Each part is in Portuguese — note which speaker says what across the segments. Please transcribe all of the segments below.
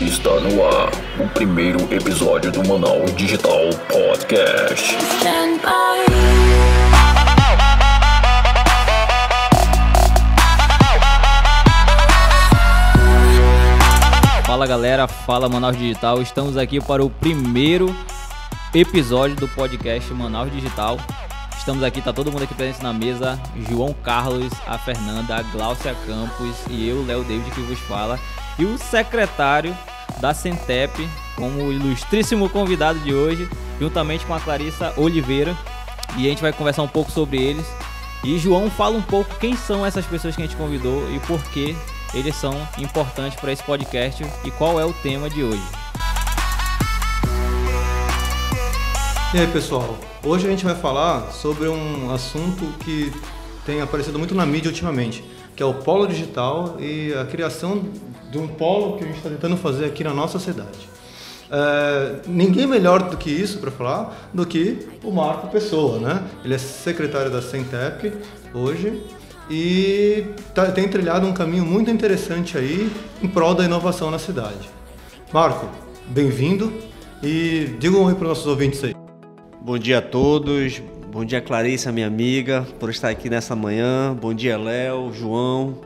Speaker 1: Está no ar o primeiro episódio do Manaus Digital Podcast.
Speaker 2: Fala galera, fala Manaus Digital. Estamos aqui para o primeiro episódio do podcast Manaus Digital. Estamos aqui, tá todo mundo aqui presente na mesa. João Carlos, a Fernanda, a Gláucia Campos e eu, Léo David, que vos fala. E o secretário da Centep, como ilustríssimo convidado de hoje, juntamente com a Clarissa Oliveira. E a gente vai conversar um pouco sobre eles. E João fala um pouco quem são essas pessoas que a gente convidou e por que eles são importantes para esse podcast e qual é o tema de hoje.
Speaker 3: E aí pessoal, hoje a gente vai falar sobre um assunto que tem aparecido muito na mídia ultimamente, que é o polo digital e a criação de um polo que a gente está tentando fazer aqui na nossa cidade. É, ninguém melhor do que isso para falar do que o Marco Pessoa, né? Ele é secretário da Centep hoje e tá, tem trilhado um caminho muito interessante aí em prol da inovação na cidade. Marco, bem-vindo e diga um oi para os nossos ouvintes aí.
Speaker 4: Bom dia a todos. Bom dia, Clarissa, minha amiga, por estar aqui nessa manhã. Bom dia, Léo, João,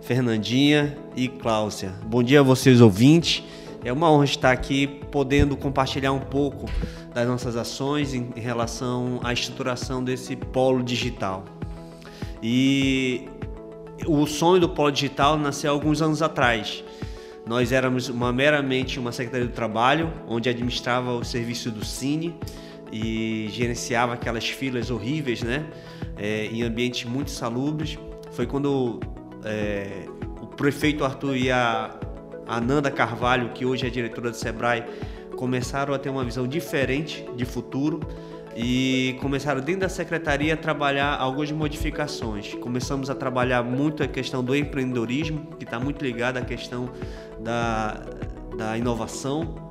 Speaker 4: Fernandinha e Cláudia. Bom dia a vocês, ouvintes. É uma honra estar aqui podendo compartilhar um pouco das nossas ações em relação à estruturação desse polo digital. E o sonho do polo digital nasceu alguns anos atrás. Nós éramos uma, meramente uma secretaria do trabalho, onde administrava o serviço do Cine e gerenciava aquelas filas horríveis, né? É, em ambientes muito salubres. Foi quando é, o prefeito Arthur e a, a Nanda Carvalho, que hoje é diretora do Sebrae, começaram a ter uma visão diferente de futuro e começaram dentro da secretaria a trabalhar algumas modificações. Começamos a trabalhar muito a questão do empreendedorismo, que está muito ligada à questão da, da inovação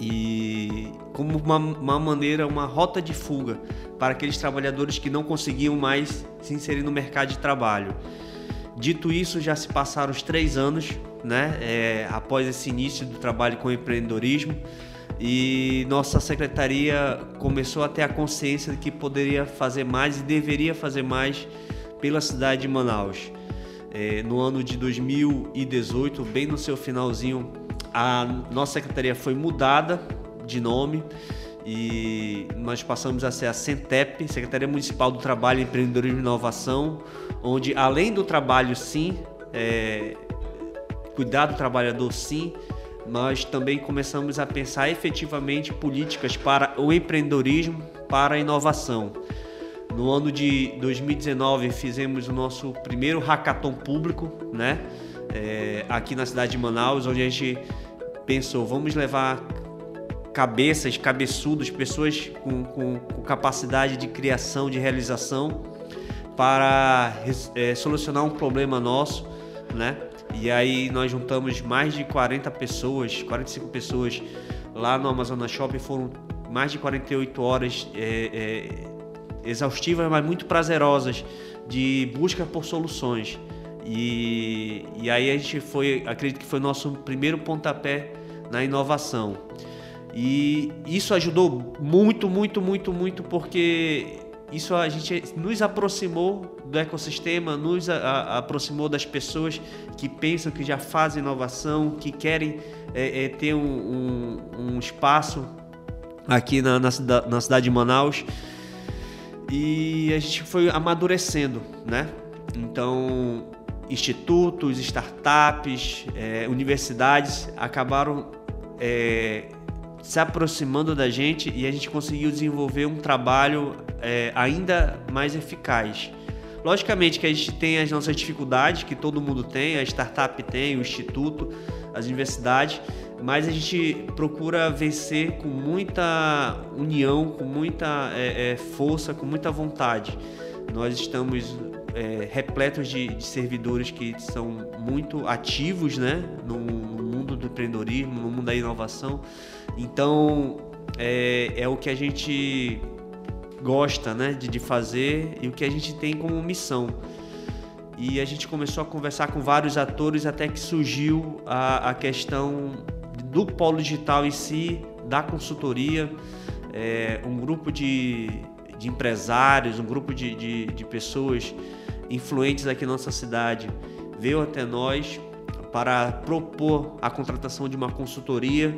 Speaker 4: e como uma, uma maneira, uma rota de fuga para aqueles trabalhadores que não conseguiam mais se inserir no mercado de trabalho. Dito isso, já se passaram os três anos, né, é, após esse início do trabalho com empreendedorismo, e nossa secretaria começou a ter a consciência de que poderia fazer mais e deveria fazer mais pela cidade de Manaus. É, no ano de 2018, bem no seu finalzinho, a nossa secretaria foi mudada de nome e nós passamos a ser a Centep, Secretaria Municipal do Trabalho, Empreendedorismo e Inovação, onde além do trabalho sim, é, cuidar do trabalhador sim, nós também começamos a pensar efetivamente políticas para o empreendedorismo, para a inovação. No ano de 2019 fizemos o nosso primeiro hackathon público, né? É, aqui na cidade de Manaus, onde a gente pensou, vamos levar cabeças, cabeçudos, pessoas com, com, com capacidade de criação, de realização, para é, solucionar um problema nosso, né? E aí nós juntamos mais de 40 pessoas, 45 pessoas lá no Amazonas Shopping. Foram mais de 48 horas é, é, exaustivas, mas muito prazerosas de busca por soluções. E, e aí a gente foi, acredito que foi nosso primeiro pontapé na inovação. E isso ajudou muito, muito, muito, muito, porque isso a gente nos aproximou do ecossistema, nos a, a, aproximou das pessoas que pensam que já fazem inovação, que querem é, é, ter um, um, um, espaço aqui na, na, na cidade de Manaus. E a gente foi amadurecendo, né? Então, institutos, startups, é, universidades acabaram é, se aproximando da gente e a gente conseguiu desenvolver um trabalho é, ainda mais eficaz. Logicamente que a gente tem as nossas dificuldades, que todo mundo tem, a startup tem, o instituto, as universidades, mas a gente procura vencer com muita união, com muita é, é, força, com muita vontade. Nós estamos é, repletos de, de, servidores que são muito ativos né, no, no mundo do empreendedorismo, no mundo da inovação. Então, é, é o que a gente gosta né, de, de fazer e o que a gente tem como missão. E a gente começou a conversar com vários atores até que surgiu a, a questão do polo digital em si, da consultoria, é, um grupo de, de empresários, um grupo de, de, de pessoas influentes aqui na nossa cidade veio até nós para propor a contratação de uma consultoria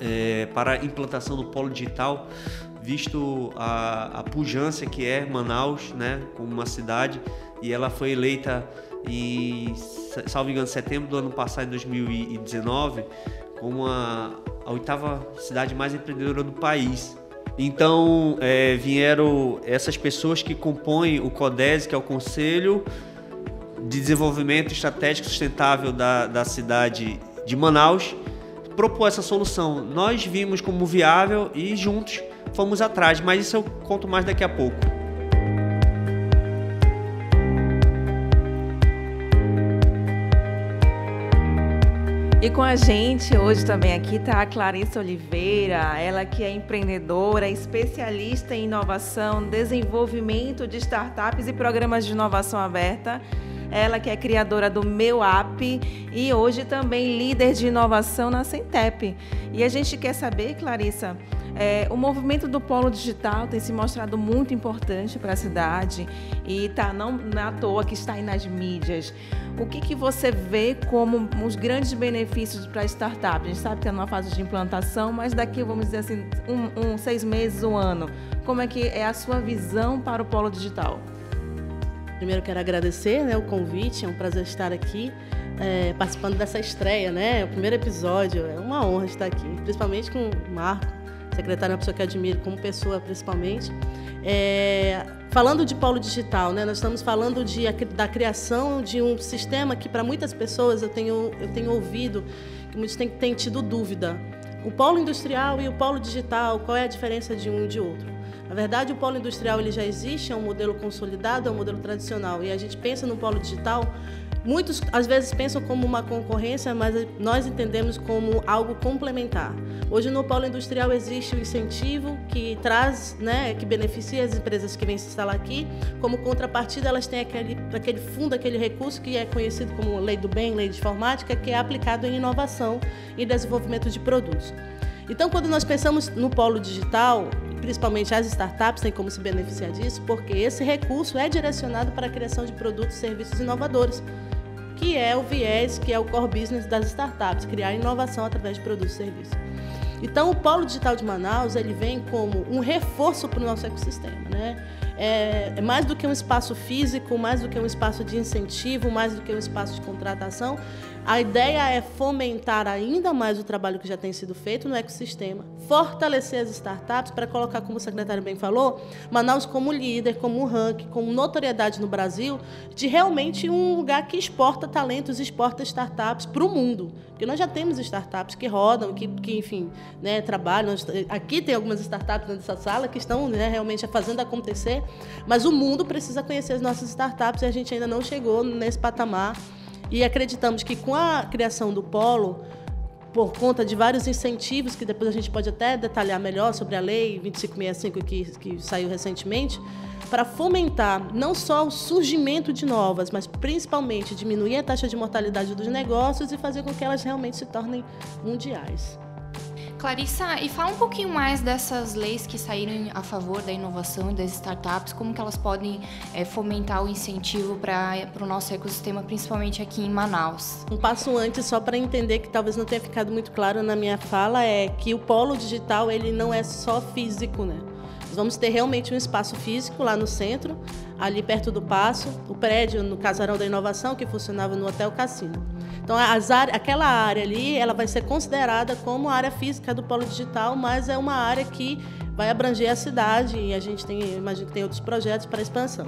Speaker 4: é, para implantação do polo digital, visto a, a pujança que é Manaus, né, como uma cidade, e ela foi eleita em, salvo engano, setembro do ano passado, em 2019, como a, a oitava cidade mais empreendedora do país. Então é, vieram essas pessoas que compõem o CODES, que é o Conselho de Desenvolvimento Estratégico Sustentável da, da cidade de Manaus, propor essa solução. Nós vimos como viável e juntos fomos atrás, mas isso eu conto mais daqui a pouco.
Speaker 5: E com a gente hoje também aqui está a Clarissa Oliveira, ela que é empreendedora, especialista em inovação, desenvolvimento de startups e programas de inovação aberta. Ela que é criadora do Meu App e hoje também líder de inovação na Centep. E a gente quer saber, Clarissa, é, o movimento do polo digital tem se mostrado muito importante para a cidade e tá não, não é à toa que está aí nas mídias. O que, que você vê como os grandes benefícios para a startup? A gente sabe que é numa fase de implantação, mas daqui, vamos dizer assim, um, um seis meses, um ano, como é que é a sua visão para o polo digital?
Speaker 6: Primeiro quero agradecer né, o convite, é um prazer estar aqui é, participando dessa estreia, né? O primeiro episódio, é uma honra estar aqui, principalmente com o Marco, secretário, uma pessoa que admiro como pessoa principalmente. É, falando de polo digital, né, nós estamos falando de, da criação de um sistema que para muitas pessoas eu tenho, eu tenho ouvido que muitos têm, têm tido dúvida. O polo industrial e o polo digital, qual é a diferença de um e de outro? Na verdade, o polo industrial ele já existe, é um modelo consolidado, é um modelo tradicional. E a gente pensa no polo digital Muitos às vezes pensam como uma concorrência, mas nós entendemos como algo complementar. Hoje no polo industrial existe o incentivo que traz, né, que beneficia as empresas que vêm se instalar aqui. Como contrapartida, elas têm aquele, aquele fundo, aquele recurso que é conhecido como lei do bem, lei de informática, que é aplicado em inovação e desenvolvimento de produtos. Então, quando nós pensamos no polo digital, principalmente as startups têm como se beneficiar disso, porque esse recurso é direcionado para a criação de produtos e serviços inovadores que é o viés, que é o core business das startups, criar inovação através de produtos e serviços. Então, o Polo Digital de Manaus ele vem como um reforço para o nosso ecossistema. Né? É, é, mais do que um espaço físico, mais do que um espaço de incentivo, mais do que um espaço de contratação, a ideia é fomentar ainda mais o trabalho que já tem sido feito no ecossistema, fortalecer as startups para colocar, como o secretário bem falou, Manaus como líder, como ranking, como notoriedade no Brasil, de realmente um lugar que exporta talentos, exporta startups para o mundo. Porque nós já temos startups que rodam, que, que enfim, né, trabalham. Aqui tem algumas startups nessa sala que estão né, realmente fazendo acontecer, mas o mundo precisa conhecer as nossas startups e a gente ainda não chegou nesse patamar e acreditamos que com a criação do polo, por conta de vários incentivos, que depois a gente pode até detalhar melhor sobre a lei 2565 que, que saiu recentemente, para fomentar não só o surgimento de novas, mas principalmente diminuir a taxa de mortalidade dos negócios e fazer com que elas realmente se tornem mundiais.
Speaker 7: Clarissa, e fala um pouquinho mais dessas leis que saíram a favor da inovação e das startups, como que elas podem é, fomentar o incentivo para o nosso ecossistema, principalmente aqui em Manaus.
Speaker 6: Um passo antes, só para entender que talvez não tenha ficado muito claro na minha fala, é que o polo digital ele não é só físico, né? Nós vamos ter realmente um espaço físico lá no centro, ali perto do Passo, o prédio no Casarão da Inovação, que funcionava no Hotel Cassino. Então, as áreas, aquela área ali, ela vai ser considerada como área física do polo digital, mas é uma área que vai abranger a cidade e a gente tem, imagino que tem outros projetos para expansão.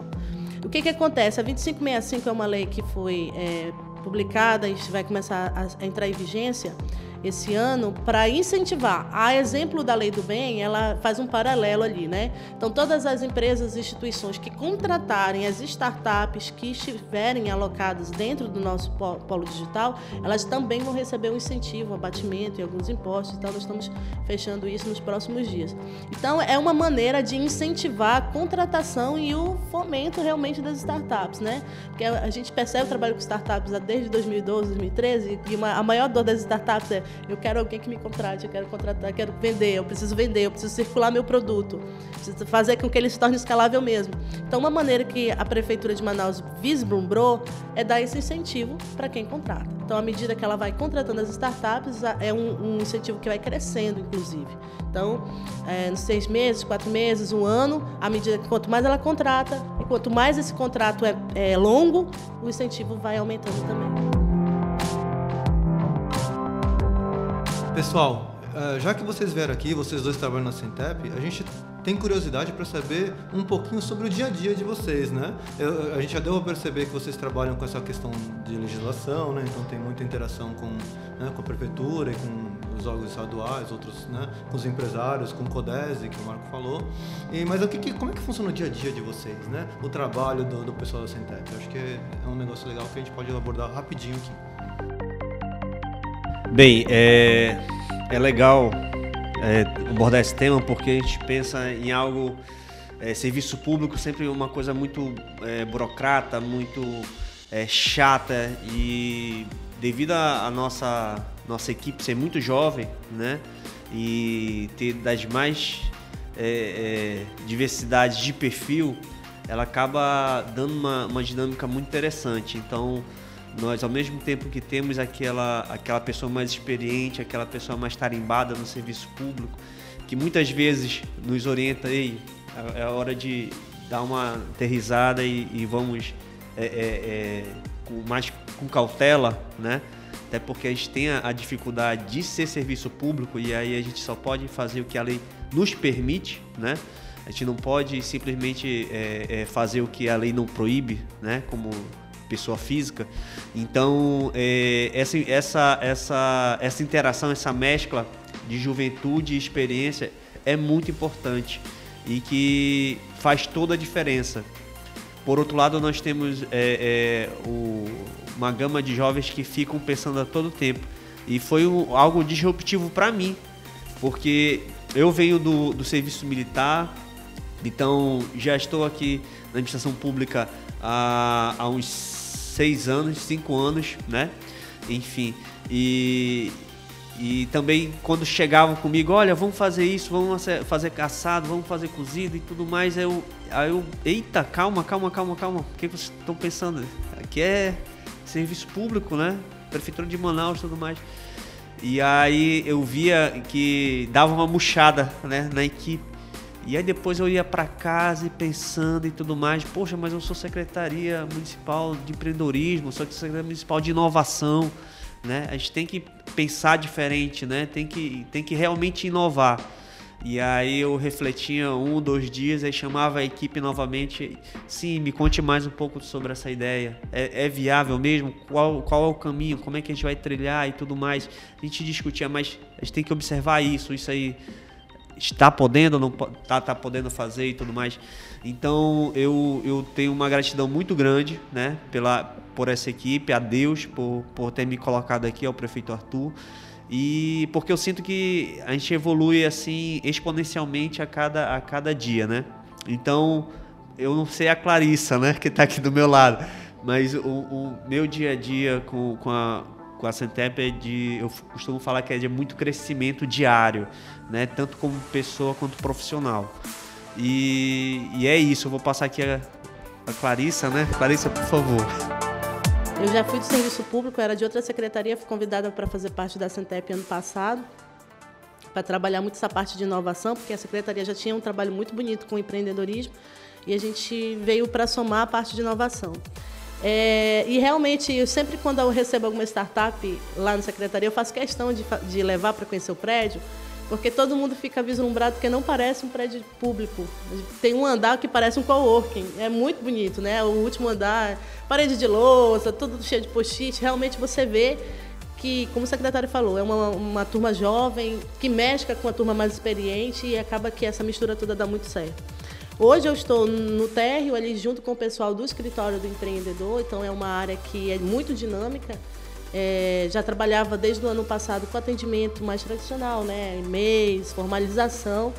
Speaker 6: O que, que acontece? A 2565 é uma lei que foi é, publicada e vai começar a entrar em vigência esse ano para incentivar. A exemplo da Lei do Bem, ela faz um paralelo ali, né? Então, todas as empresas e instituições que contratarem as startups que estiverem alocadas dentro do nosso polo digital, elas também vão receber um incentivo, abatimento e alguns impostos. Então, nós estamos fechando isso nos próximos dias. Então, é uma maneira de incentivar a contratação e o fomento realmente das startups, né? Porque a gente percebe o trabalho com startups desde 2012, 2013 e uma, a maior dor das startups é Eu quero alguém que me contrate, eu quero contratar, eu quero vender, eu preciso vender, eu preciso circular meu produto, preciso fazer com que ele se torne escalável mesmo. Então, uma maneira que a Prefeitura de Manaus vislumbrou é dar esse incentivo para quem contrata. Então, à medida que ela vai contratando as startups, é um, um incentivo que vai crescendo, inclusive. Então, é, nos seis meses, quatro meses, um ano, à medida que quanto mais ela contrata, e quanto mais esse contrato é, é longo, o incentivo vai aumentando também.
Speaker 3: Pessoal, eh, já que vocês vieram aqui, vocês dois trabalham na Centep, a gente tem curiosidade para saber um pouquinho sobre o dia a dia de vocês, né? Eu, a gente já deu a perceber que vocês trabalham com essa questão de legislação, né? Então tem muita interação com, né, com a prefeitura e com os órgãos estaduais, outros, né, com os empresários, com o Codese, que o Marco falou. E, mas o que, que, como é que funciona o dia a dia de vocês, né? O trabalho do, do pessoal da Centep. Eu acho que é um negócio legal que a gente pode abordar rapidinho aqui.
Speaker 4: Bem, é, é legal é, abordar esse tema porque a gente pensa em algo, é, serviço público sempre uma coisa muito é, burocrata, muito é, chata e devido à nossa, nossa equipe ser muito jovem, né, e ter das mais é, é, diversidades de perfil, ela acaba dando uma, uma dinâmica muito interessante. Então, nós, ao mesmo tempo que temos aquela, aquela pessoa mais experiente, aquela pessoa mais tarimbada no serviço público, que muitas vezes nos orienta, ei, é, é hora de dar uma aterrizada e, e vamos é, é, é, com, mais com cautela, né? Até porque a gente tem a, a dificuldade de ser serviço público e aí a gente só pode fazer o que a lei nos permite, né? A gente não pode simplesmente é, é, fazer o que a lei não proíbe, né? Como pessoa física. Então, é, essa, essa, essa, essa interação, essa mescla de juventude e experiência é muito importante e que faz toda a diferença. Por outro lado, nós temos é, é, o, uma gama de jovens que ficam pensando a todo tempo. E foi um, algo disruptivo para mim, porque eu venho do, do serviço militar, então já estou aqui na administração pública há, há uns seis anos, cinco anos, né? Enfim, e, e também quando chegavam comigo, olha, vamos fazer isso, vamos fazer caçado, vamos fazer cozido e tudo mais, aí eu, aí eu eita, calma, calma, calma, calma, o que vocês estão pensando? Aqui é serviço público, né? Prefeitura de Manaus e tudo mais. E aí eu via que dava uma murchada né, na equipe. E aí depois eu ia para casa e pensando e tudo mais, poxa, mas eu sou secretaria municipal de empreendedorismo, sou secretaria municipal de inovação, né? A gente tem que pensar diferente, né? Tem que, tem que realmente inovar. E aí eu refletia um, dois dias, aí chamava a equipe novamente. Sim, me conte mais um pouco sobre essa ideia. É, é, viável mesmo? Qual, qual é o caminho? Como é que a gente vai trilhar e tudo mais? A gente discutia, mas a gente tem que observar isso, isso aí está podendo, não está tá podendo fazer e tudo mais. Então eu, eu tenho uma gratidão muito grande, né, pela por essa equipe, a Deus por, por ter me colocado aqui, ao prefeito Arthur. E porque eu sinto que a gente evolui assim exponencialmente a cada, a cada dia, né? Então, eu não sei a Clarissa, né, que está aqui do meu lado, mas o, o meu dia a dia com, com a com a Centep é de, eu costumo falar que é de muito crescimento diário, né? Tanto como pessoa quanto profissional. E, e é isso, eu vou passar aqui a, a Clarissa, né? Clarissa, por favor.
Speaker 6: Eu já fui do serviço público, era de outra secretaria, fui convidada para fazer parte da Centep ano passado, para trabalhar muito essa parte de inovação, porque a secretaria já tinha um trabalho muito bonito com empreendedorismo e a gente veio para somar a parte de inovação. É, e realmente, eu sempre quando eu recebo alguma startup lá na secretaria, eu faço questão de, de levar para conhecer o prédio, porque todo mundo fica vislumbrado porque não parece um prédio público. Tem um andar que parece um coworking. É muito bonito, né? O último andar, parede de louça, tudo cheio de post-it. Realmente você vê que, como o secretário falou, é uma, uma turma jovem que mescla com a turma mais experiente e acaba que essa mistura toda dá muito certo. Hoje eu estou no térreo ali junto com o pessoal do escritório do empreendedor, então é uma área que é muito dinâmica. É, já trabalhava desde o ano passado com atendimento mais tradicional, né? E-mails, formalização.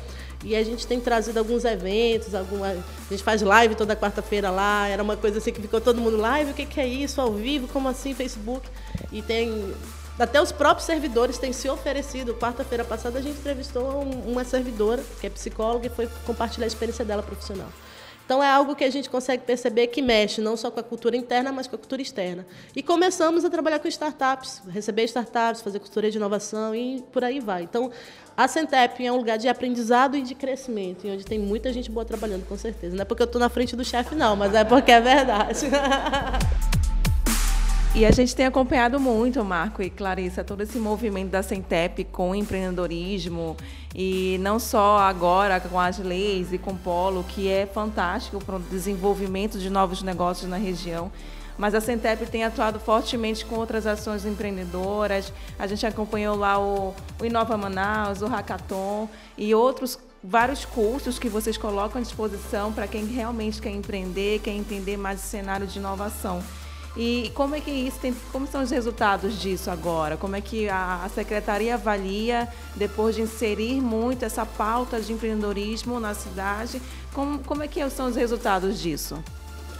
Speaker 6: E a gente tem trazido alguns eventos, alguma, a gente faz live toda quarta-feira lá, era uma coisa assim que ficou todo mundo live, o que, que é isso, ao vivo, como assim, Facebook? E tem Até os próprios servidores têm se oferecido. Quarta-feira passada a gente entrevistou uma servidora, que é psicóloga, e foi compartilhar a experiência dela profissional. Então é algo que a gente consegue perceber que mexe não só com a cultura interna, mas com a cultura externa. E começamos a trabalhar com startups, receber startups, fazer cultura de inovação e por aí vai. Então a Centep é um lugar de aprendizado e de crescimento, onde tem muita gente boa trabalhando, com certeza. Não é porque eu estou na frente do chefe, não, mas é porque é verdade.
Speaker 5: E a gente tem acompanhado muito, Marco e Clarissa, todo esse movimento da Centep com o empreendedorismo e não só agora com as leis e com o Polo, que é fantástico para o desenvolvimento de novos negócios na região. Mas a Centep tem atuado fortemente com outras ações empreendedoras. A gente acompanhou lá o, o Inova Manaus, o Hackathon e outros vários cursos que vocês colocam à disposição para quem realmente quer empreender, quer entender mais o cenário de inovação. E como é que isso tem, como são os resultados disso agora? Como é que a, a secretaria avalia depois de inserir muito essa pauta de empreendedorismo na cidade? Como, como é que são os resultados disso?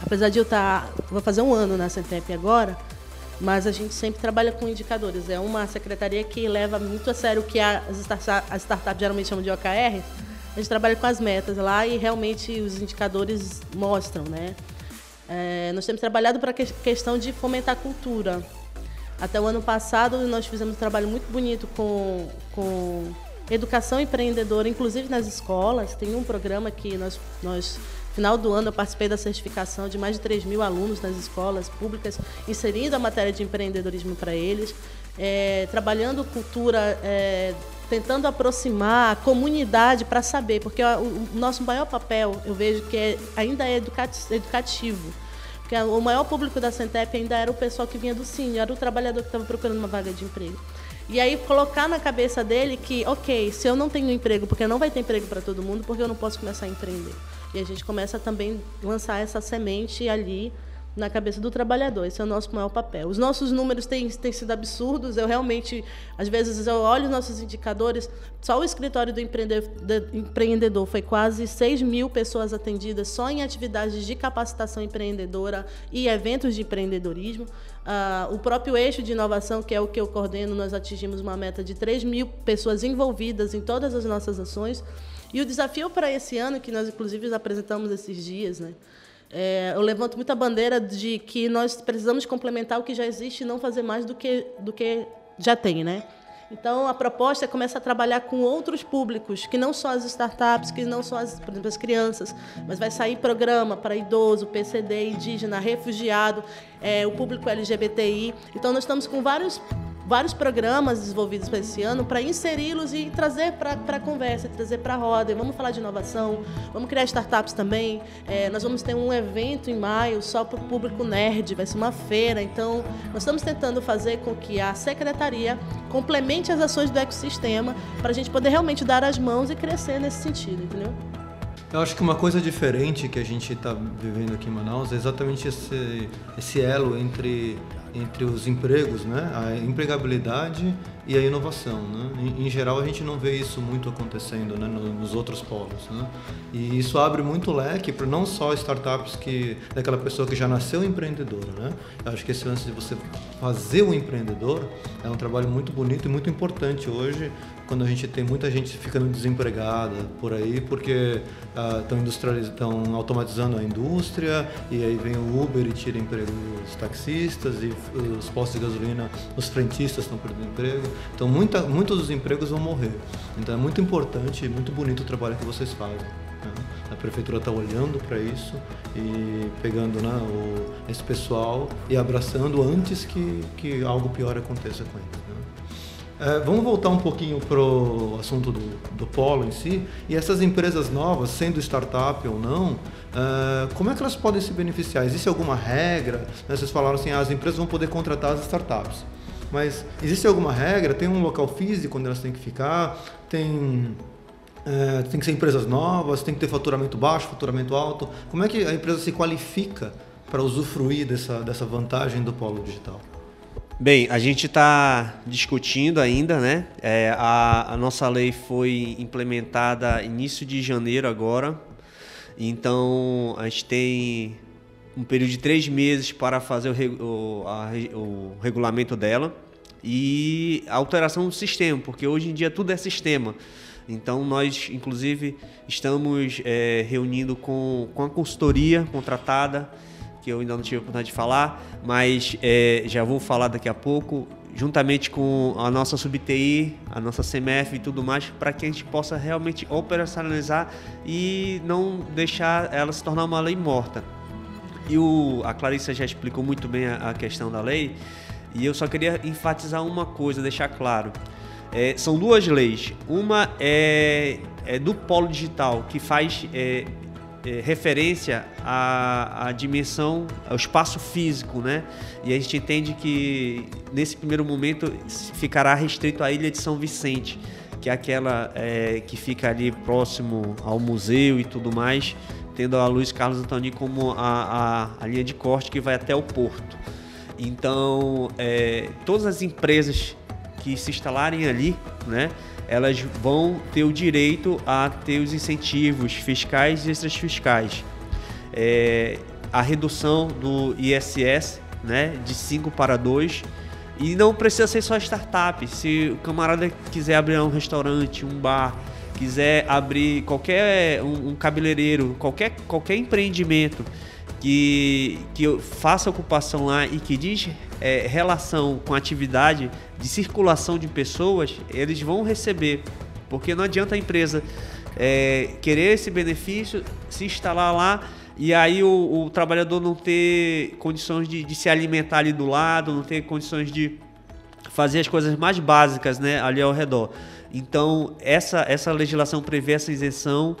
Speaker 6: Apesar de eu estar, tá, vou fazer um ano na Centep agora, mas a gente sempre trabalha com indicadores. É uma secretaria que leva muito a sério o que as startups, as startups geralmente chamam de OKR. A gente trabalha com as metas lá e realmente os indicadores mostram, né? É, nós temos trabalhado para a que questão de fomentar a cultura. Até o ano passado, nós fizemos um trabalho muito bonito com, com educação empreendedora, inclusive nas escolas. Tem um programa que nós, nós final do ano, eu participei da certificação de mais de 3 mil alunos nas escolas públicas, inserindo a matéria de empreendedorismo para eles, é, trabalhando cultura, é, tentando aproximar a comunidade para saber, porque o, nosso maior papel, eu vejo que é, ainda é educativo. O maior público da Centep ainda era o pessoal que vinha do Cine, era o trabalhador que estava procurando uma vaga de emprego. E aí colocar na cabeça dele que, ok, se eu não tenho emprego, porque não vai ter emprego para todo mundo, porque eu não posso começar a empreender. E a gente começa também a lançar essa semente ali na cabeça do trabalhador. Esse é o nosso maior papel. Os nossos números têm, têm sido absurdos. Eu realmente, às vezes, eu olho os nossos indicadores. Só o escritório do empreendedor foi quase 6 mil pessoas atendidas só em atividades de capacitação empreendedora e eventos de empreendedorismo. Ah, o próprio eixo de inovação, que é o que eu coordeno, nós atingimos uma meta de 3 mil pessoas envolvidas em todas as nossas ações. E o desafio para esse ano, que nós inclusive apresentamos esses dias, né? É, eu levanto muita bandeira de que nós precisamos complementar o que já existe e não fazer mais do que, do que já tem, né? Então, a proposta é começar a trabalhar com outros públicos, que não só as startups, que não só as, por exemplo, as crianças, mas vai sair programa para idoso, PCD, indígena, refugiado, é, o público LGBTI. Então, nós estamos com vários vários programas desenvolvidos para esse ano para inseri-los e trazer para a conversa, trazer para a roda. Vamos falar de inovação, vamos criar startups também. É, nós vamos ter um evento em maio só para o público nerd, vai ser uma feira. Então, nós estamos tentando fazer com que a secretaria complemente as ações do ecossistema para a gente poder realmente dar as mãos e crescer nesse sentido, entendeu?
Speaker 3: Eu acho que uma coisa diferente que a gente está vivendo aqui em Manaus é exatamente esse, esse elo entre entre os empregos, né? a empregabilidade e a inovação. Né? Em, em, geral, a gente não vê isso muito acontecendo né? nos outros polos. Né? E isso abre muito leque para não só startups que daquela pessoa que já nasceu empreendedora. Né? Eu acho que esse lance de você fazer o empreendedor é um trabalho muito bonito e muito importante hoje quando a gente tem muita gente ficando desempregada por aí porque estão uh, automatizando a indústria e aí vem o Uber e tira emprego dos taxistas e os postos de gasolina, os frentistas estão perdendo emprego. Então muita, muitos dos empregos vão morrer. Então é muito importante e muito bonito o trabalho que vocês fazem. Né? A prefeitura está olhando para isso e pegando né, o, esse pessoal e abraçando antes que, que algo pior aconteça com eles. É, vamos voltar um pouquinho para o assunto do, do polo em si. E essas empresas novas, sendo startup ou não, é, como é que elas podem se beneficiar? Existe alguma regra? Né, vocês falaram assim, ah, as empresas vão poder contratar as startups. Mas existe alguma regra? Tem um local físico onde elas têm que ficar? Tem, é, tem que ser empresas novas? Tem que ter faturamento baixo, faturamento alto? Como é que a empresa se qualifica para usufruir dessa, dessa vantagem do polo digital?
Speaker 4: Bem, a gente está discutindo ainda, né? É, a, a, nossa lei foi implementada início de janeiro agora, então a gente tem um período de três meses para fazer o, o, a, o regulamento dela. e alteração do sistema, porque hoje em dia tudo é sistema. Então nós, inclusive, estamos é, reunindo com, com a consultoria contratada, que eu ainda não tive a oportunidade de falar, mas é, já vou falar daqui a pouco, juntamente com a nossa sub-TI, a nossa CMF e tudo mais, para que a gente possa realmente operacionalizar e não deixar ela se tornar uma lei morta. E o, a Clarissa já explicou muito bem a, a questão da lei, e eu só queria enfatizar uma coisa, deixar claro. É, são duas leis. Uma é, é, do polo digital, que faz é, é, referência à, à, dimensão, ao espaço físico, né? E a gente entende que nesse primeiro momento ficará restrito à ilha de São Vicente, que é aquela é, que fica ali próximo ao museu e tudo mais, tendo a Luiz Carlos Antoni como a, a, a linha de corte que vai até o porto. Então, é, todas as empresas que se instalarem ali, né, elas vão ter o direito a ter os incentivos fiscais e extras fiscais. É, a redução do ISS né, de 5 para 2 e não precisa ser só startup. Se o camarada quiser abrir um restaurante, um bar, quiser abrir qualquer um, um cabeleireiro, qualquer, qualquer empreendimento que, que faça ocupação lá e que diz é, relação com atividade de circulação de pessoas, eles vão receber. Porque não adianta a empresa é, querer esse benefício, se instalar lá e aí o, o trabalhador não ter condições de, de, se alimentar ali do lado, não ter condições de fazer as coisas mais básicas né, ali ao redor. Então, essa, essa legislação prevê essa isenção,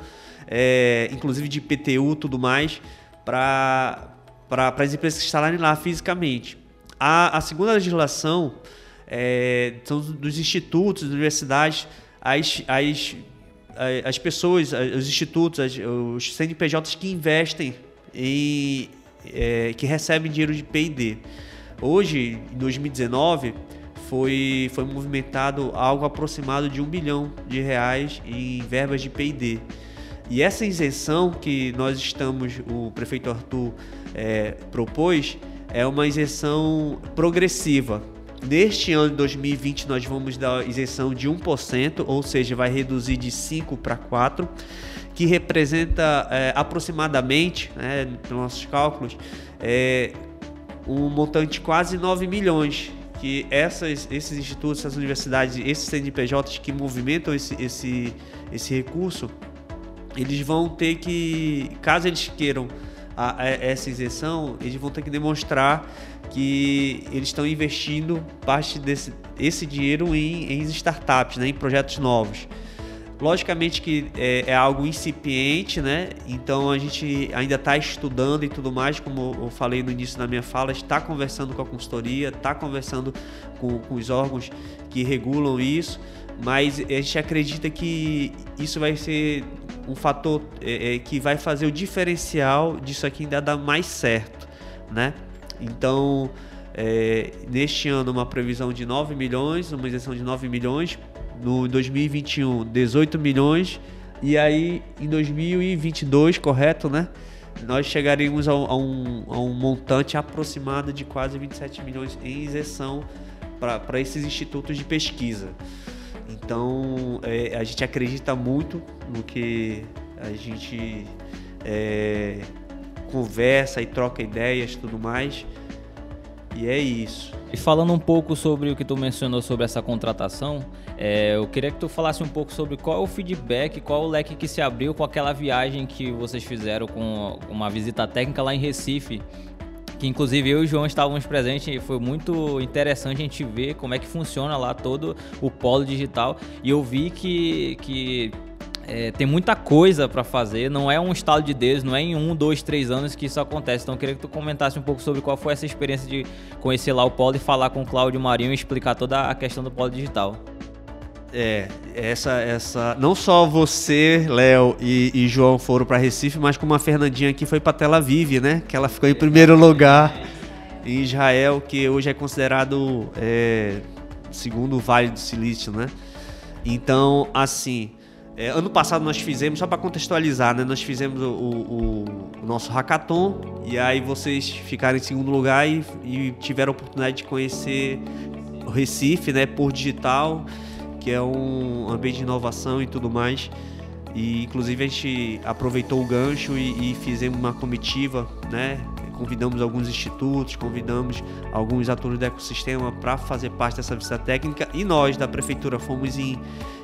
Speaker 4: é, inclusive de IPTU e tudo mais, para as empresas que instalarem lá fisicamente. A, a segunda legislação é, são dos institutos, das universidades, as, as, as pessoas, os institutos, as, os CNPJs que investem e é, que recebem dinheiro de P&D. Hoje, em 2019, foi, foi movimentado algo aproximado de um bilhão de reais em verbas de P&D. E essa isenção que nós estamos, o prefeito Arthur é, propôs, é uma isenção progressiva. Neste ano de 2020, nós vamos dar isenção de 1%, ou seja, vai reduzir de 5 para 4, que representa é, aproximadamente, né, pelos nossos cálculos, é, um montante de quase 9 milhões que essas, esses institutos, essas universidades, esses CNPJs que movimentam esse, esse, esse recurso, eles vão ter que, caso eles queiram a, a, essa isenção, eles vão ter que demonstrar que eles estão investindo parte desse esse dinheiro em, em startups, né, em projetos novos. Logicamente que é, é, algo incipiente, né? Então a gente ainda está estudando e tudo mais, como eu falei no início da minha fala, está conversando com a consultoria, está conversando com, com os órgãos que regulam isso, mas a gente acredita que isso vai ser um fator é, é, que vai fazer o diferencial disso aqui ainda dar mais certo, né? Então, é, neste ano uma previsão de 9 milhões, uma isenção de 9 milhões, no 2021 18 milhões e aí em 2022, correto, né? Nós chegaremos a, a, um, a um montante aproximado de quase 27 milhões em isenção para esses institutos de pesquisa. Então é, a gente acredita muito no que a gente é, conversa e troca ideias tudo mais. E é isso.
Speaker 2: E falando um pouco sobre o que tu mencionou sobre essa contratação, é, eu queria que tu falasse um pouco sobre qual é o feedback, qual é o leque que se abriu com aquela viagem que vocês fizeram com uma visita técnica lá em Recife, que inclusive eu e o João estávamos presentes e foi muito interessante a gente ver como é que funciona lá todo o polo digital e eu vi que, que é, tem muita coisa para fazer, não é um estalo de dedos, não é em um, dois, três anos que isso acontece. Então eu queria que tu comentasse um pouco sobre qual foi essa experiência de conhecer lá o polo e falar com o Cláudio Marinho e explicar toda a questão do polo digital.
Speaker 4: É, essa, essa. Não só você, Léo e, e, João foram para Recife, mas como a Fernandinha aqui foi para Tel Aviv, né? Que ela ficou em primeiro lugar em Israel, que hoje é considerado é, segundo o Vale do Silício, né? Então, assim, é, ano passado nós fizemos, só para contextualizar, né? Nós fizemos o, o, o, nosso hackathon e aí vocês ficaram em segundo lugar e, e tiveram a oportunidade de conhecer Recife, né, por digital, que é um ambiente de inovação e tudo mais. E inclusive a gente aproveitou o gancho e, e fizemos uma comitiva, né? Convidamos alguns institutos, convidamos alguns atores do ecossistema para fazer parte dessa visita técnica e nós da prefeitura fomos em,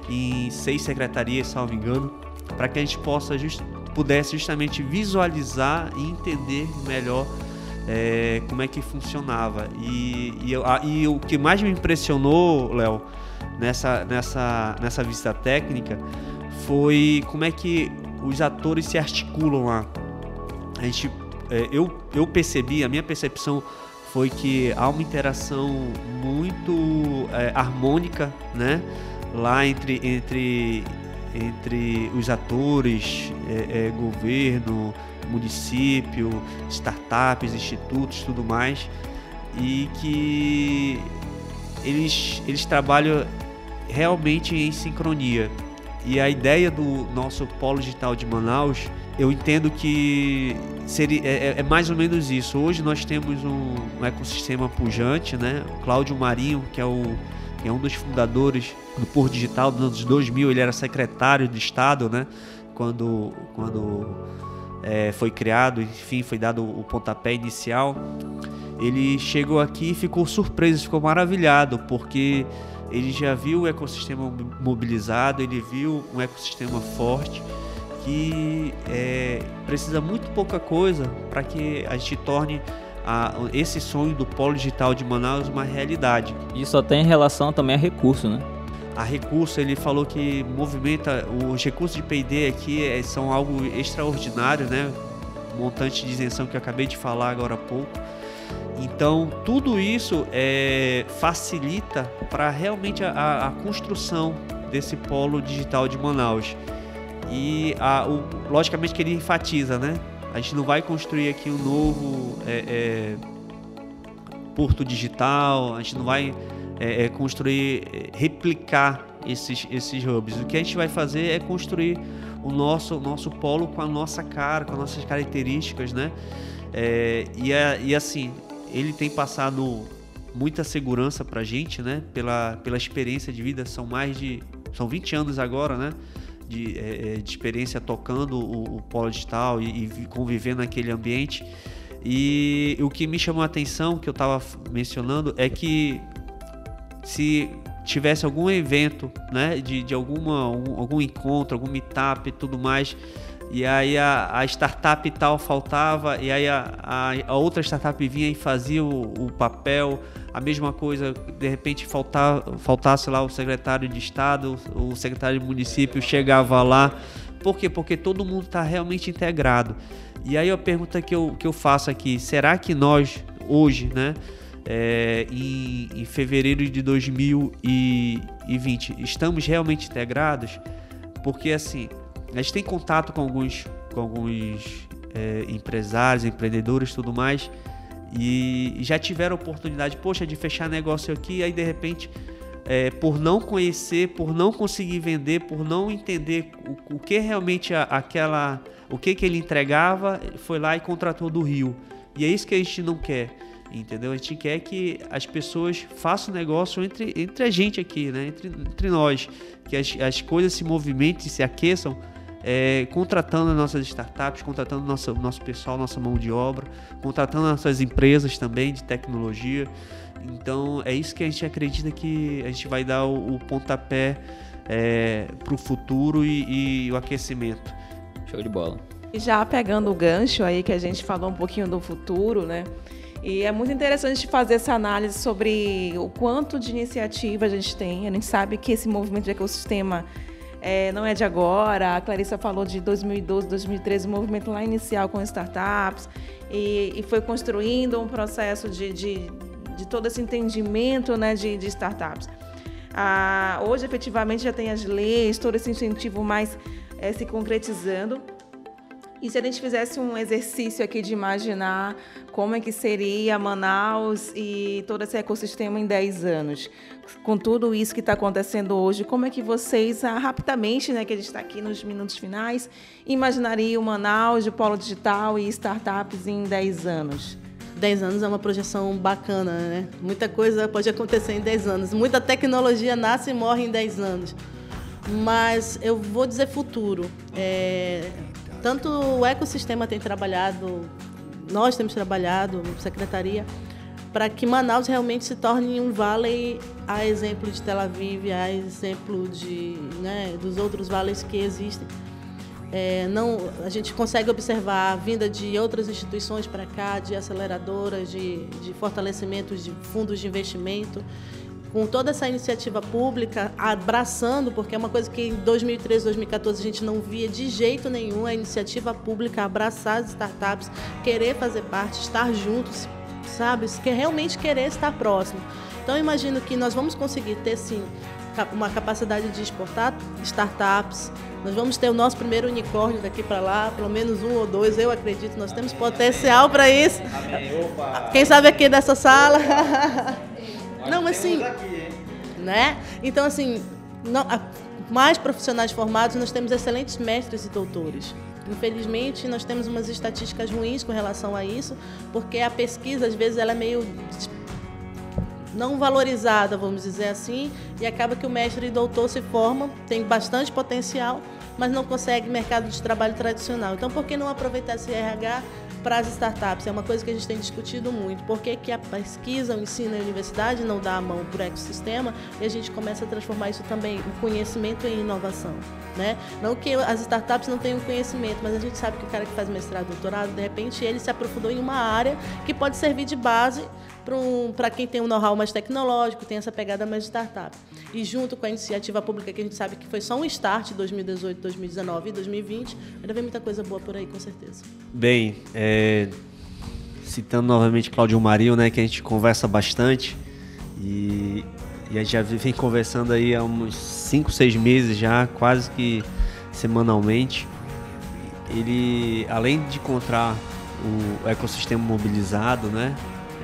Speaker 4: em seis secretarias, salvo engano, para que a gente possa just, pudesse justamente visualizar e entender melhor é, como é que funcionava. E, e, a, e, o que mais me impressionou, Léo, nessa, nessa, nessa visita técnica foi como é que os atores se articulam lá. A gente, é, eu, eu percebi, a minha percepção foi que há uma interação muito é, harmônica, né? Lá entre, entre, entre os atores, é, é governo, município, startups, institutos, tudo mais, e que eles, eles trabalham realmente em sincronia. E a ideia do nosso polo digital de Manaus, eu entendo que seria, é, é mais ou menos isso. Hoje nós temos um, um ecossistema pujante, né? O Cláudio Marinho, que é, o, que é um dos fundadores do Por Digital dos anos 2000, ele era secretário de Estado, né? Quando, quando é, foi criado, enfim, foi dado o pontapé inicial. Ele chegou aqui e ficou surpreso, ficou maravilhado, porque ele já viu o ecossistema mobilizado, ele viu um ecossistema forte que é, precisa muito pouca coisa para que a gente torne a, esse sonho do polo digital de Manaus uma realidade.
Speaker 2: E só tem relação também a recurso, né?
Speaker 4: A recurso, ele falou que movimenta os recursos de P&D aqui é, são algo extraordinário, né? Montante de isenção que eu acabei de falar agora há pouco então, tudo isso é, facilita para realmente a, a, construção desse polo digital de Manaus. E, a, o, logicamente, que ele enfatiza, né? A gente não vai construir aqui um novo é, é, porto digital, a gente não vai é, é, construir, é, replicar esses, esses hubs. O que a gente vai fazer é construir o nosso, nosso polo com a nossa cara, com as nossas características, né? É, e, e assim, ele tem passado muita segurança pra gente, né? Pela, pela experiência de vida, são mais de. São 20 anos agora, né? De, é, é, de experiência tocando o, o polo digital e, e convivendo naquele ambiente. E o que me chamou a atenção, que eu estava mencionando, é que se tivesse algum evento, né, de, de alguma, um, algum encontro, algum meetup e tudo mais, e aí a, a startup tal faltava, e aí a, a, a outra startup vinha e fazia o, o, papel, a mesma coisa, de repente faltasse lá o secretário de Estado, o secretário de município chegava lá. Por quê? Porque todo mundo está realmente integrado. E aí a pergunta que eu, que eu faço aqui, será que nós, hoje, né, é, em, em fevereiro de 2020, estamos realmente integrados? Porque assim, a gente tem contato com alguns, com alguns é, empresários, empreendedores tudo mais, e já tiveram oportunidade, poxa, de fechar negócio aqui, aí de repente, é, por não conhecer, por não conseguir vender, por não entender o, o que realmente a, aquela, o que, que ele entregava, foi lá e contratou do Rio. E é isso que a gente não quer entendeu? A gente quer que as pessoas façam negócio entre, entre a gente aqui, né? entre, entre nós, que as, as coisas se movimentem, se aqueçam é, contratando nossas startups, contratando nosso, nosso pessoal, nossa mão de obra, contratando nossas empresas também de tecnologia. Então é isso que a gente acredita que a gente vai dar o, o pontapé é, para o futuro e, e o aquecimento.
Speaker 2: Show de bola.
Speaker 5: E já pegando o gancho aí que a gente falou um pouquinho do futuro, né? E é muito interessante fazer essa análise sobre o quanto de iniciativa a gente tem. A gente sabe que esse movimento de ecossistema é, não é de agora. A Clarissa falou de 2012, 2013, o movimento lá inicial com startups, e, e foi construindo um processo de, de, de, todo esse entendimento né, de, de startups. Ah, hoje, efetivamente, já tem as leis, todo esse incentivo mais é, se concretizando. E se a gente fizesse um exercício aqui de imaginar como é que seria Manaus e todo esse ecossistema em 10 anos, com tudo isso que está acontecendo hoje, como é que vocês, ah, rapidamente, né, que a gente está aqui nos minutos finais, imaginariam Manaus de polo digital e startups em 10 anos?
Speaker 6: 10 anos é uma projeção bacana, né? Muita coisa pode acontecer em 10 anos. Muita tecnologia nasce e morre em 10 anos. Mas eu vou dizer futuro. É, tanto o ecossistema tem trabalhado, nós temos trabalhado, secretaria, para que Manaus realmente se torne um vale a exemplo de Tel Aviv, a exemplo de, né, dos outros vales que existem. É, não, a gente consegue observar a vinda de outras instituições para cá, de aceleradoras, de, de fortalecimentos de fundos de investimento, com toda essa iniciativa pública abraçando, porque é uma coisa que em 2013, 2014 a gente não via de jeito nenhum, a iniciativa pública abraçar as startups, querer fazer parte, estar juntos, sabe? Que realmente querer estar próximo. Então eu imagino que nós vamos conseguir ter sim uma capacidade de exportar startups. Nós vamos ter o nosso primeiro unicórnio daqui para lá, pelo menos um ou dois, eu acredito. Nós temos potencial para isso. Quem sabe aqui dessa sala. Não, mas sim. Né? Então, assim, não, mais profissionais formados, nós temos excelentes mestres e doutores. Infelizmente, nós temos umas estatísticas ruins com relação a isso, porque a pesquisa, às vezes, ela é meio não valorizada, vamos dizer assim, e acaba que o mestre e doutor se formam, tem bastante potencial, mas não consegue mercado de trabalho tradicional. Então, por que não aproveitar esse RH para as startups? É uma coisa que a gente tem discutido muito. Por que, que a pesquisa, o ensino a universidade não dá a mão para o ecossistema e a gente começa a transformar isso também, o conhecimento em inovação? Né? Não que as startups não tenham conhecimento, mas a gente sabe que o cara que faz mestrado, doutorado, de repente ele se aprofundou em uma área que pode servir de base para um, quem tem um know-how mais tecnológico, tem essa pegada mais de startup. E junto com a iniciativa pública, que a gente sabe que foi só um start 2018, 2019 e 2020, ainda vem muita coisa boa por aí, com certeza.
Speaker 4: Bem, é, citando novamente Claudio Marinho, né, que a gente conversa bastante e, e a gente já vem conversando aí há uns 5, 6 meses já, quase que semanalmente. Ele, além de encontrar o ecossistema mobilizado, né,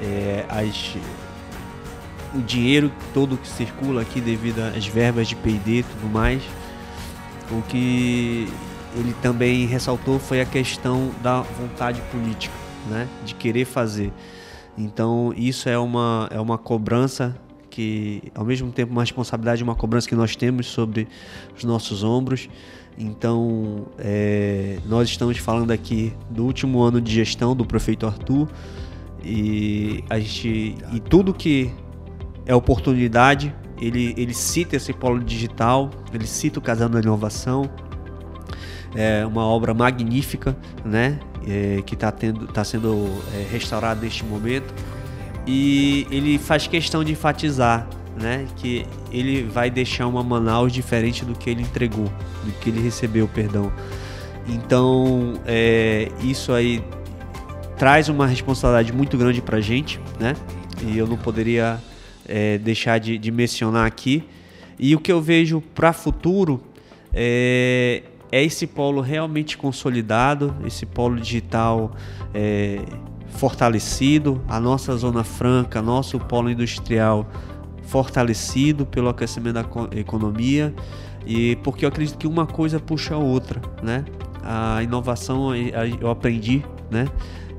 Speaker 4: é, as, o dinheiro todo que circula aqui devido às verbas de P&D e tudo mais. O que ele também ressaltou foi a questão da vontade política, né? de querer fazer. Então isso é uma, é uma cobrança que, ao mesmo tempo, uma responsabilidade, uma cobrança que nós temos sobre os nossos ombros. Então, é, nós estamos falando aqui do último ano de gestão do prefeito Arthur, e a gente e tudo que é oportunidade, ele, ele cita esse polo digital, ele cita o Casando da Inovação, é uma obra magnífica, né? É, que está tá sendo é, restaurada neste momento. E ele faz questão de enfatizar né, que ele vai deixar uma Manaus diferente do que ele entregou, do que ele recebeu, perdão. Então, é, isso aí traz uma responsabilidade muito grande para a gente, né? E eu não poderia é, deixar de, de, mencionar aqui. E o que eu vejo para futuro é, é, esse polo realmente consolidado, esse polo digital é, fortalecido, a nossa zona franca, nosso polo industrial fortalecido pelo aquecimento da economia e porque eu acredito que uma coisa puxa a outra, né? A inovação eu aprendi, né?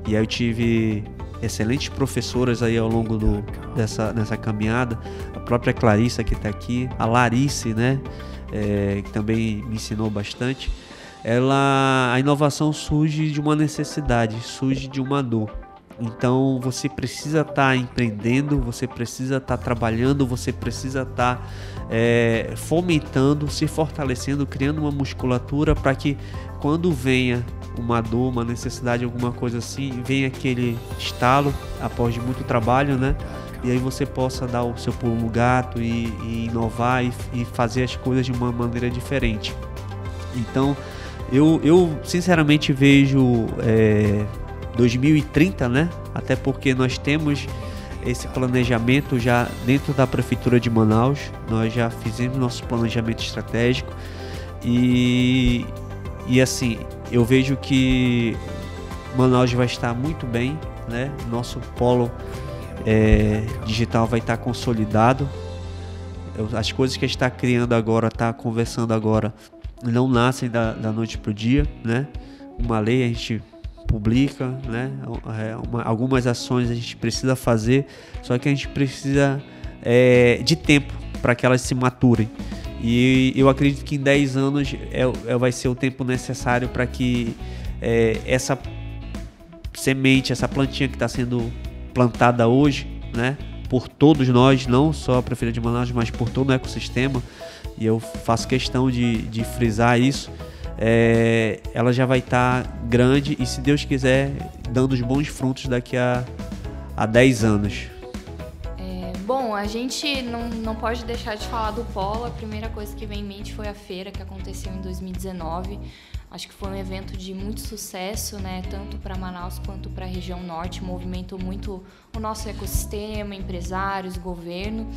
Speaker 4: E aí eu tive excelentes professoras aí ao longo do, dessa, dessa caminhada. A própria Clarissa que está aqui, a Larice, né? É, que também me ensinou bastante. Ela, a inovação surge de uma necessidade, surge de uma dor. Então você precisa estar tá empreendendo, você precisa estar tá trabalhando, você precisa estar tá, é, fomentando, se fortalecendo, criando uma musculatura para que quando venha uma dor, uma necessidade, alguma coisa assim, vem aquele estalo após de muito trabalho, né? E aí você possa dar o seu pulo no gato e, e inovar e, e, fazer as coisas de uma maneira diferente. Então, eu, eu sinceramente vejo é, 2030, né? Até porque nós temos esse planejamento já dentro da prefeitura de Manaus, nós já fizemos nosso planejamento estratégico e, e assim, eu vejo que Manaus vai estar muito bem, né? Nosso polo é, digital vai estar consolidado. As coisas que a gente está criando agora, está conversando agora, não nascem da, da noite para o dia, né? Uma lei a gente publica, né? É, uma, algumas ações a gente precisa fazer, só que a gente precisa é, de tempo para que elas se maturem. E eu acredito que em 10 anos é, é vai ser o tempo necessário para que é, essa semente, essa plantinha que está sendo plantada hoje, né, por todos nós, não só a Prefeitura de Manaus, mas por todo o ecossistema, e eu faço questão de, de frisar isso, é, ela já vai estar tá grande e, se Deus quiser, dando os bons frutos daqui a, a 10 anos.
Speaker 7: É, bom, a gente não, não pode deixar de falar do polo. A primeira coisa que vem em mente foi a feira que aconteceu em 2019. Acho que foi um evento de muito sucesso, né? Tanto para Manaus quanto para a região norte. Movimentou muito o nosso ecossistema, empresários, governo.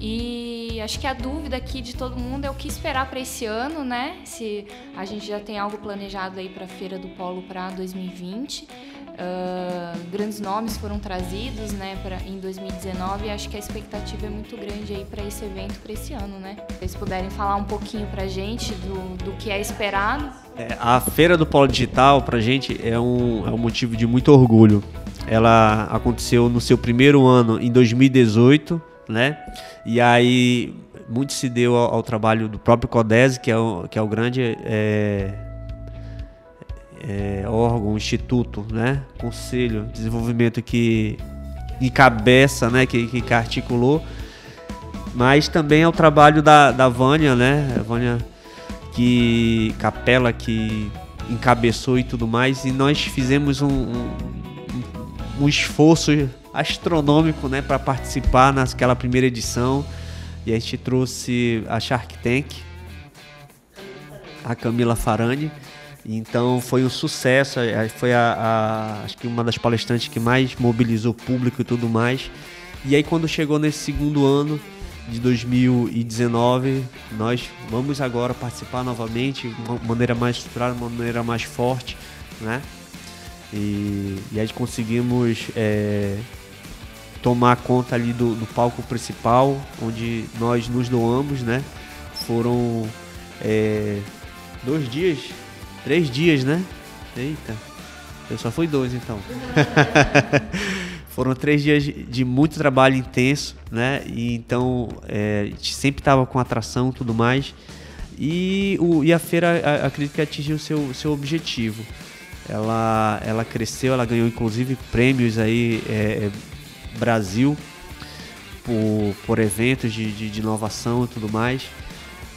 Speaker 7: E acho que a dúvida aqui de todo mundo é o que esperar para esse ano, né? Se a gente já tem algo planejado aí para a Feira do Polo para 2020. Uh, grandes nomes foram trazidos né, pra, em 2019 e acho que a expectativa é muito grande aí para esse evento para esse ano, né? Se vocês puderem falar um pouquinho para a gente do, do que é esperado.
Speaker 4: É, a Feira do Polo Digital para a gente é um, é um motivo de muito orgulho. Ela aconteceu no seu primeiro ano em 2018, né? E aí muito se deu ao, ao trabalho do próprio Codese, que é o, que é o grande é, é, órgão, instituto, né, conselho de desenvolvimento que encabeça, né, que, que articulou, mas também é o trabalho da, da Vânia, né, a Vânia que capela que encabeçou e tudo mais, e nós fizemos um, um, um esforço astronômico, né, para participar naquela primeira edição, e a gente trouxe a Shark Tank, a Camila Farani, então foi um sucesso, foi a, a, acho que uma das palestrantes que mais mobilizou o público e tudo mais. E aí quando chegou nesse segundo ano de 2019, nós vamos agora participar novamente de uma maneira mais estruturada, uma maneira mais forte, né? E, e aí conseguimos é, tomar conta ali do, do, palco principal, onde nós nos doamos, né? Foram é, dois dias Três dias, né? Eita. Eu só fui dois, então. Foram três dias de muito trabalho intenso, né? E então é, a gente sempre estava com atração e tudo mais. E, o, e a feira, a, acredito que atingiu o seu, seu objetivo. Ela, ela cresceu, ela ganhou inclusive prêmios aí é, é Brasil por, por eventos de, de, de inovação e tudo mais.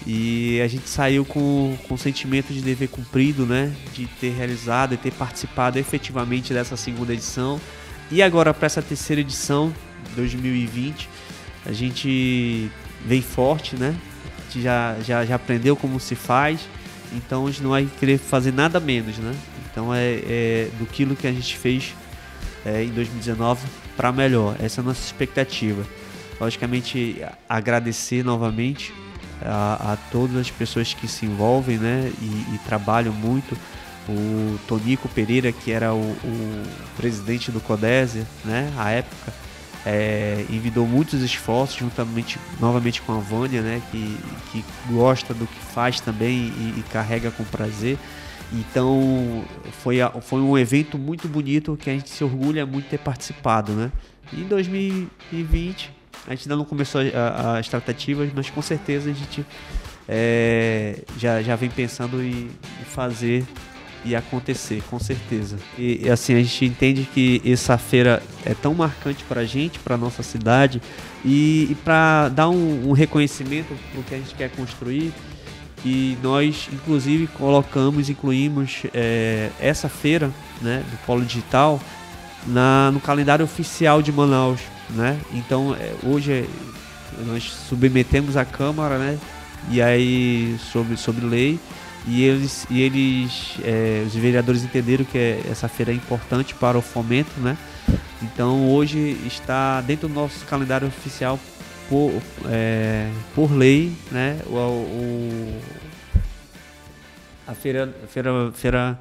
Speaker 4: E a gente saiu com, com o sentimento de dever cumprido, né? De ter realizado e ter participado efetivamente dessa segunda edição. E agora para essa terceira edição, 2020, a gente vem forte, né? A gente já, já, já aprendeu como se faz, então a gente não vai querer fazer nada menos, né? Então é, é do que a gente fez é, em 2019 para melhor. Essa é a nossa expectativa. Logicamente, agradecer novamente a, a todas as pessoas que se envolvem né, e, e trabalham muito. O Tonico Pereira, que era o, o presidente do Codese, né, à época, é, envidou muitos esforços juntamente novamente com a Vânia, né, que, que gosta do que faz também e, e carrega com prazer. Então foi, foi um evento muito bonito que a gente se orgulha muito de ter participado, né? Em 2020 a gente ainda não começou as tratativas, mas com certeza a gente é, já, já vem pensando em, em fazer e acontecer, com certeza. E, e, assim, a gente entende que essa feira é tão marcante para a gente, para nossa cidade, e, e para dar um, um reconhecimento para que a gente quer construir, que nós, inclusive, colocamos, incluímos é, essa feira né, do Polo Digital na, no calendário oficial de Manaus né? Então é, hoje é, nós submetemos a Câmara, né? E aí sobre, sobre lei e eles, e eles é, os vereadores entenderam que é, essa feira é importante para o fomento, né? Então hoje está dentro do nosso calendário oficial por, é, por lei, né? O, o, a feira, feira, feira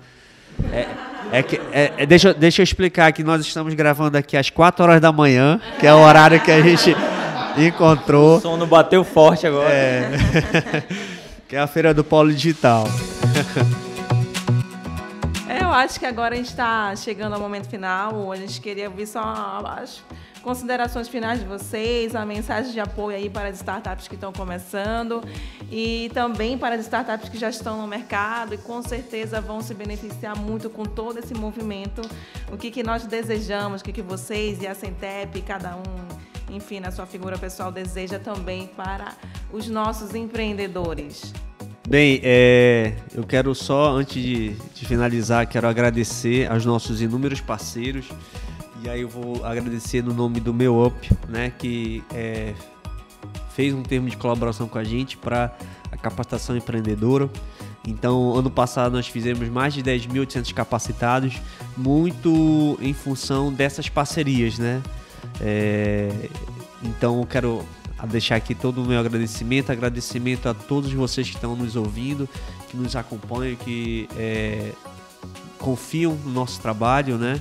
Speaker 4: é, é que, é, é, deixa, deixa eu explicar que nós estamos gravando aqui às 4 horas da manhã, que é o horário que a gente encontrou.
Speaker 2: O sono bateu forte agora.
Speaker 4: É. que é a feira do Polo Digital.
Speaker 5: É, eu acho que agora a gente está chegando ao momento final. A gente queria ouvir só as considerações finais de vocês, a mensagem de apoio aí para as startups que estão começando e também para as startups que já estão no mercado e com certeza vão se beneficiar muito com todo esse movimento. O que, que nós desejamos, o que, que vocês e a Centep, cada um, enfim, na sua figura pessoal, deseja também para os nossos empreendedores.
Speaker 4: Bem, é, eu quero só, antes de, de, finalizar, quero agradecer aos nossos inúmeros parceiros. E aí eu vou agradecer no nome do meu Up, né, que é, fez um termo de colaboração com a gente para a capacitação empreendedora. Então, ano passado nós fizemos mais de 10.800 capacitados, muito em função dessas parcerias, né? É, então, eu quero deixar aqui todo o meu agradecimento, agradecimento a todos vocês que estão nos ouvindo, que nos acompanham, que é, confiam no nosso trabalho, né?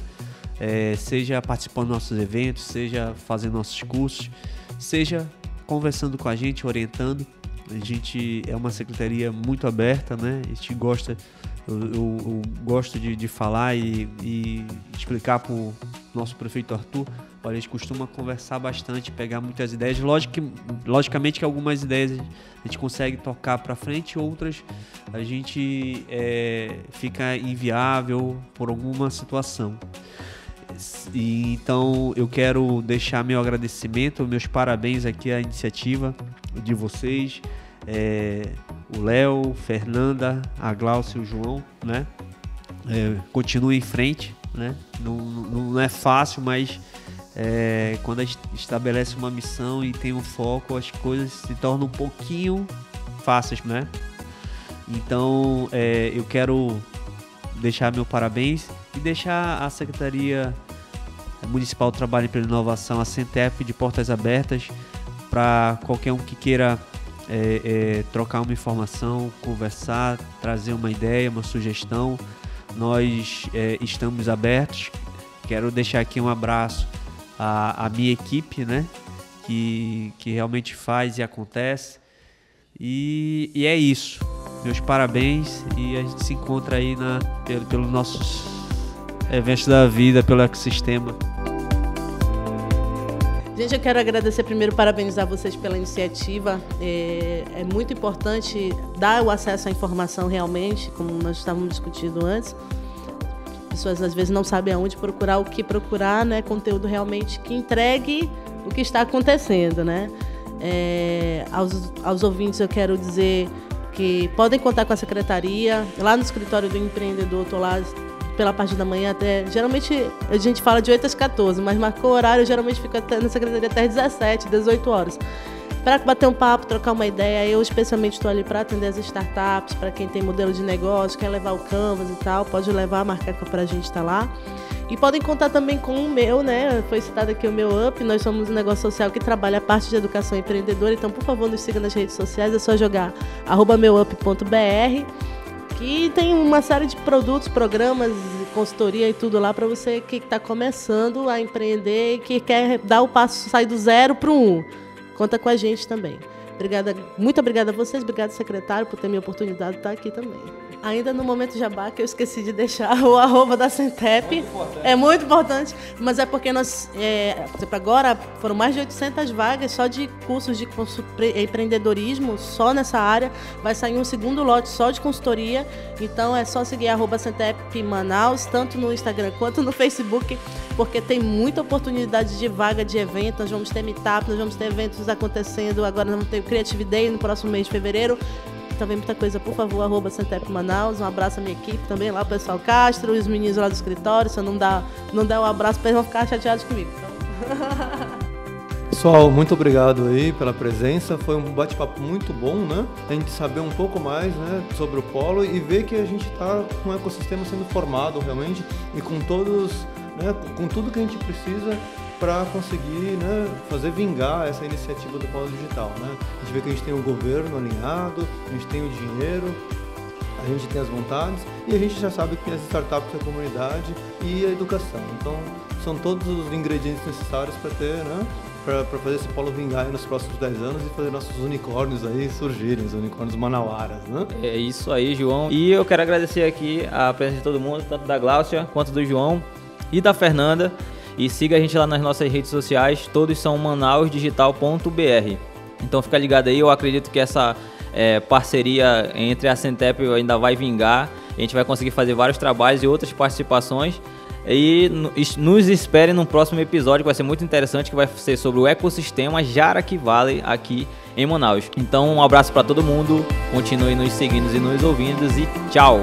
Speaker 4: É, seja participando dos nossos eventos, seja fazendo nossos cursos, seja conversando com a gente, orientando. A gente é uma secretaria muito aberta, né? A gente gosta, eu, eu, eu gosto de, de falar e, e explicar para o nosso prefeito Arthur a gente costuma conversar bastante, pegar muitas ideias. Logicamente que algumas ideias a gente consegue tocar para frente, outras a gente é, fica inviável por alguma situação. E, então eu quero deixar meu agradecimento, meus parabéns aqui à iniciativa de vocês, é, o Léo, Fernanda, a Glaucia e o João, né? É, continue em frente, né? Não, não é fácil, mas é, quando a gente estabelece uma missão e tem um foco, as coisas se tornam um pouquinho fáceis, né? Então, é, eu quero deixar meu parabéns e deixar a Secretaria Municipal do Trabalho e Inovação, a Centep, de portas abertas para qualquer um que queira é, é, trocar uma informação, conversar, trazer uma ideia, uma sugestão. Nós é, estamos abertos. Quero deixar aqui um abraço a, a minha equipe, né? Que, que realmente faz e acontece. E, e é isso. Meus parabéns e a gente se encontra aí na, pelo, pelos nossos eventos da vida, pelo ecossistema.
Speaker 6: Gente, eu quero agradecer primeiro, parabenizar vocês pela iniciativa. É, é, muito importante dar o acesso à informação realmente, como nós estávamos discutindo antes pessoas às vezes não sabem aonde procurar, o que procurar, né? Conteúdo realmente que entregue o que está acontecendo, né? É, aos, aos ouvintes eu quero dizer que podem contar com a secretaria. Lá no escritório do empreendedor, estou lá pela parte da manhã até. Geralmente a gente fala de 8 às 14, mas marcou o horário, geralmente fica na secretaria até 17, 18 horas para bater um papo, trocar uma ideia. Eu especialmente estou ali para atender as startups, para quem tem modelo de negócio, quer levar o Canvas e tal, pode levar, marcar para a gente estar tá lá. E podem contar também com o meu, né? Foi citado aqui o meu Up. Nós somos um negócio social que trabalha a parte de educação empreendedora. Então, por favor, nos siga nas redes sociais. É só jogar meup.br que tem uma série de produtos, programas, consultoria e tudo lá para você que está começando a empreender e que quer dar o passo, sair do zero para o um. Conta com a gente também. Obrigada, muito obrigada a vocês, obrigado secretário por ter me oportunidade de estar aqui também. Ainda no momento jabá, que eu esqueci de deixar o arroba da Centep. Muito é muito importante, mas é porque nós, é, agora foram mais de 800 vagas só de cursos de empreendedorismo, só nessa área. Vai sair um segundo lote só de consultoria. Então é só seguir arroba Centep Manaus, tanto no Instagram quanto no Facebook, porque tem muita oportunidade de vaga de evento. Nós vamos ter meetup, nós vamos ter eventos acontecendo. Agora nós vamos ter o Creative Day no próximo mês de fevereiro também muita coisa, por favor, arroba Manaus. Um abraço à minha equipe também, lá o pessoal Castro, os meninos lá do escritório. Se eu não dar, não der um abraço, eles vão ficar chateados comigo. Então.
Speaker 3: Pessoal, muito obrigado aí pela presença. Foi um bate-papo muito bom, né? A gente saber um pouco mais né, sobre o polo e ver que a gente está com o ecossistema sendo formado realmente e com todos, né, com tudo que a gente precisa para conseguir né, fazer vingar essa iniciativa do Polo Digital. Né? A gente vê que a gente tem o governo alinhado, a gente tem o dinheiro, a gente tem as vontades e a gente já sabe que tem as startups, a comunidade e a educação. Então, são todos os ingredientes necessários para ter né, para fazer esse polo vingar nos próximos 10 anos e fazer nossos unicórnios aí surgirem, os unicórnios manauaras, né?
Speaker 2: É isso aí, João. E eu quero agradecer aqui a presença de todo mundo, tanto da Gláucia quanto do João e da Fernanda. E siga a gente lá nas nossas redes sociais, todos são manausdigital.br. Então fica ligado aí, eu acredito que essa é, parceria entre a Centep ainda vai vingar. A gente vai conseguir fazer vários trabalhos e outras participações. E nos espere no próximo episódio, que vai ser muito interessante, que vai ser sobre o ecossistema Jaraqui aqui em Manaus. Então, um abraço para todo mundo, continue nos seguindo e nos ouvindo e tchau!